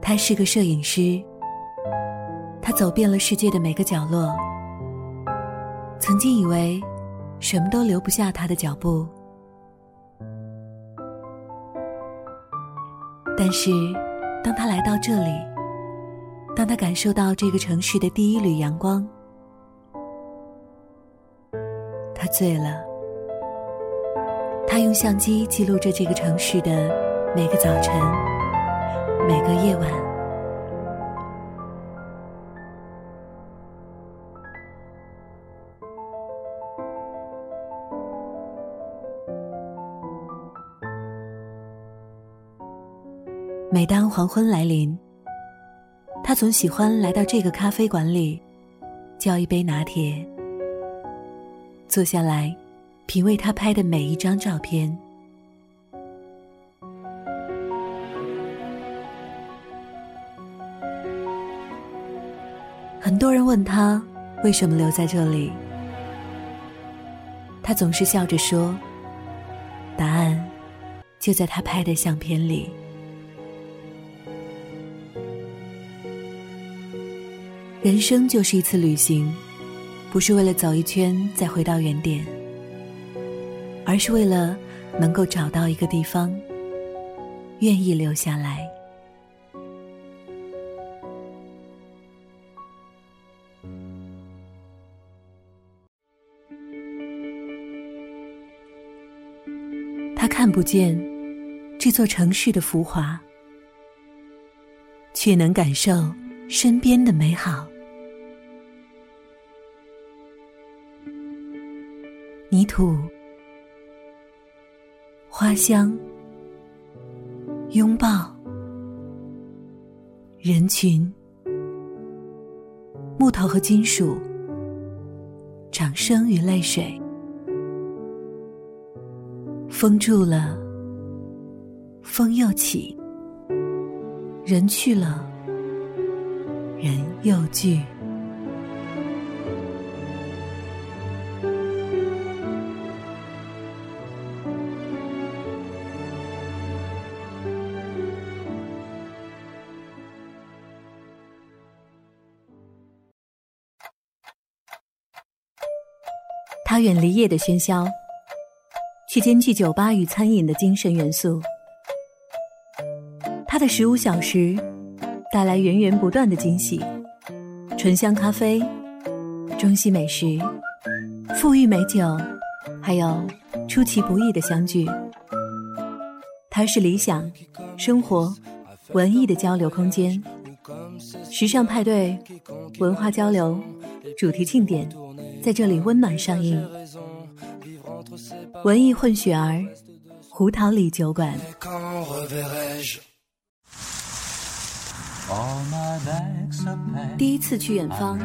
他是个摄影师，他走遍了世界的每个角落。曾经以为什么都留不下他的脚步，但是当他来到这里，当他感受到这个城市的第一缕阳光，他醉了。他用相机记录着这个城市的每个早晨，夜晚。每当黄昏来临，他总喜欢来到这个咖啡馆里，叫一杯拿铁，坐下来。品味他拍的每一张照片。很多人问他为什么留在这里，他总是笑着说：“答案就在他拍的相片里。”人生就是一次旅行，不是为了走一圈再回到原点。而是为了能够找到一个地方，愿意留下来。看不见这座城市的浮华，却能感受身边的美好。泥土。花香，拥抱，人群，木头和金属，掌声与泪水，风住了，风又起，人去了，人又聚。他远离夜的喧嚣，去兼具酒吧与餐饮的精神元素。它的十五小时带来源源不断的惊喜，醇香咖啡、中西美食、馥郁美酒，还有出其不意的相聚。它是理想、生活、文艺的交流空间，时尚派对、文化交流、主题庆典。在这里温暖上映，文艺混血儿，胡桃里酒馆。第一次去远方，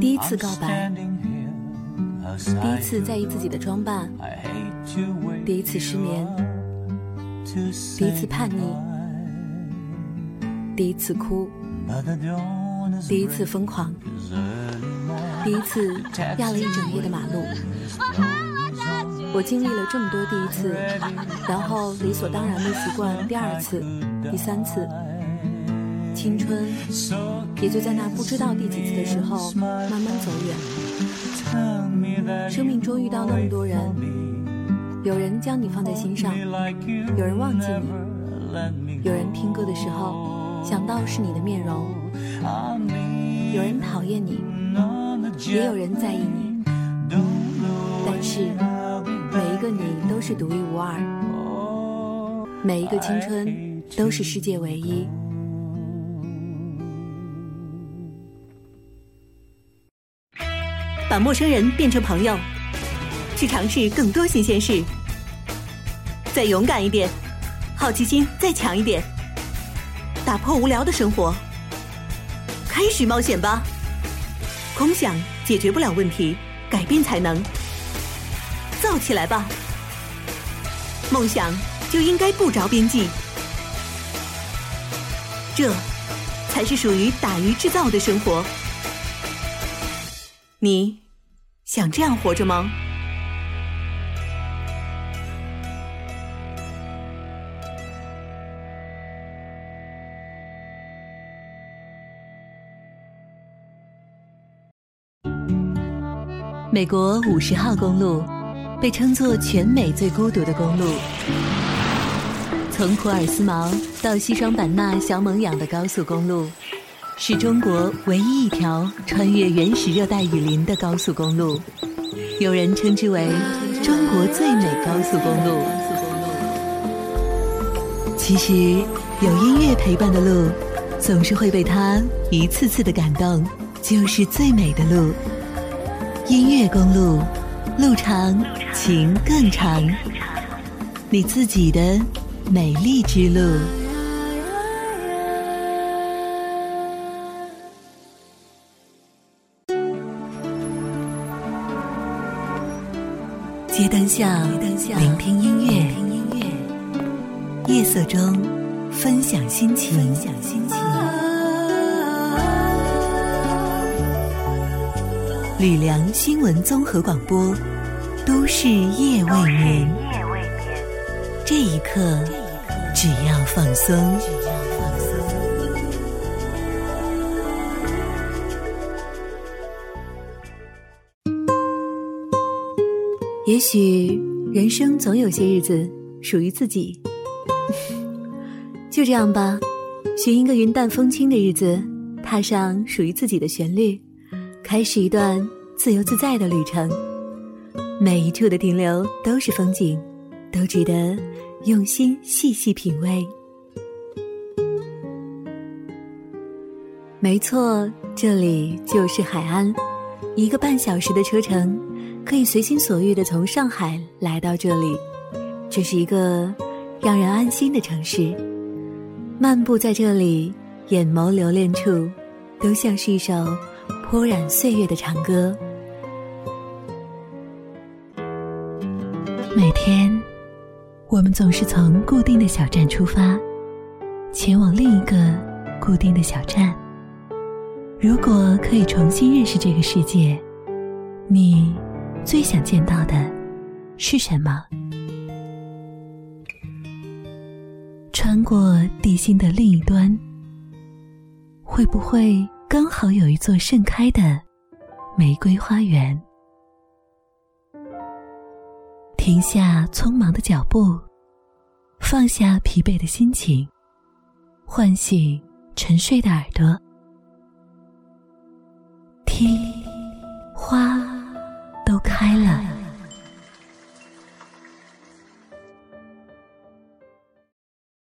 第一次告白，第一次在意自己的装扮，第一次失眠，第一次叛逆，第一次哭，第一次疯狂。第一次压了一整夜的马路，我经历了这么多第一次，然后理所当然的习惯第二次、第三次，青春也就在那不知道第几次的时候慢慢走远。生命中遇到那么多人，有人将你放在心上，有人忘记你，有人听歌的时候想到是你的面容，有人讨厌你。也有人在意你，但是个你都是独一无二，每一个青春都是世界唯一。把陌生人变成朋友，去尝试更多新鲜事，再勇敢一点，好奇心再强一点，打破无聊的生活，开始冒险吧！空想解决不了问题，改变才能。造起来吧！梦想就应该不着边际。这，才是属于打鱼制造的生活。你，想这样活着吗？美国五十号公路。被称作全美最孤独的公路。从普尔斯茅到西双版纳小猛养的高速公路，是中国唯一一条穿越原始热带雨林的高速公路，有人称之为中国最美高速公路。其实，有音乐陪伴的路，总是会被它一次次的感动，就是最美的路。音乐公路，路长情更长，你自己的。美丽之路，街灯下，聆听音乐，夜色中分享心情。吕梁新闻综合广播，都市夜未眠。这一刻，只要放松。也许人生总有些日子属于自己，就这样吧。寻一个云淡风轻的日子，踏上属于自己的旋律，开始一段自由自在的旅程。每一处的停留都是风景。都值得用心细细品味。没错，这里就是海安，一个半小时的车程，可以随心所欲的从上海来到这里。这是一个让人安心的城市，漫步在这里，眼眸留恋处，都像是一首泼染岁月的长歌。每天。我们总是从固定的小站出发，前往另一个固定的小站。如果可以重新认识这个世界，你最想见到的是什么？穿过地心的另一端，会不会刚好有一座盛开的玫瑰花园？停下匆忙的脚步，放下疲惫的心情，唤醒沉睡的耳朵，听，花都开了。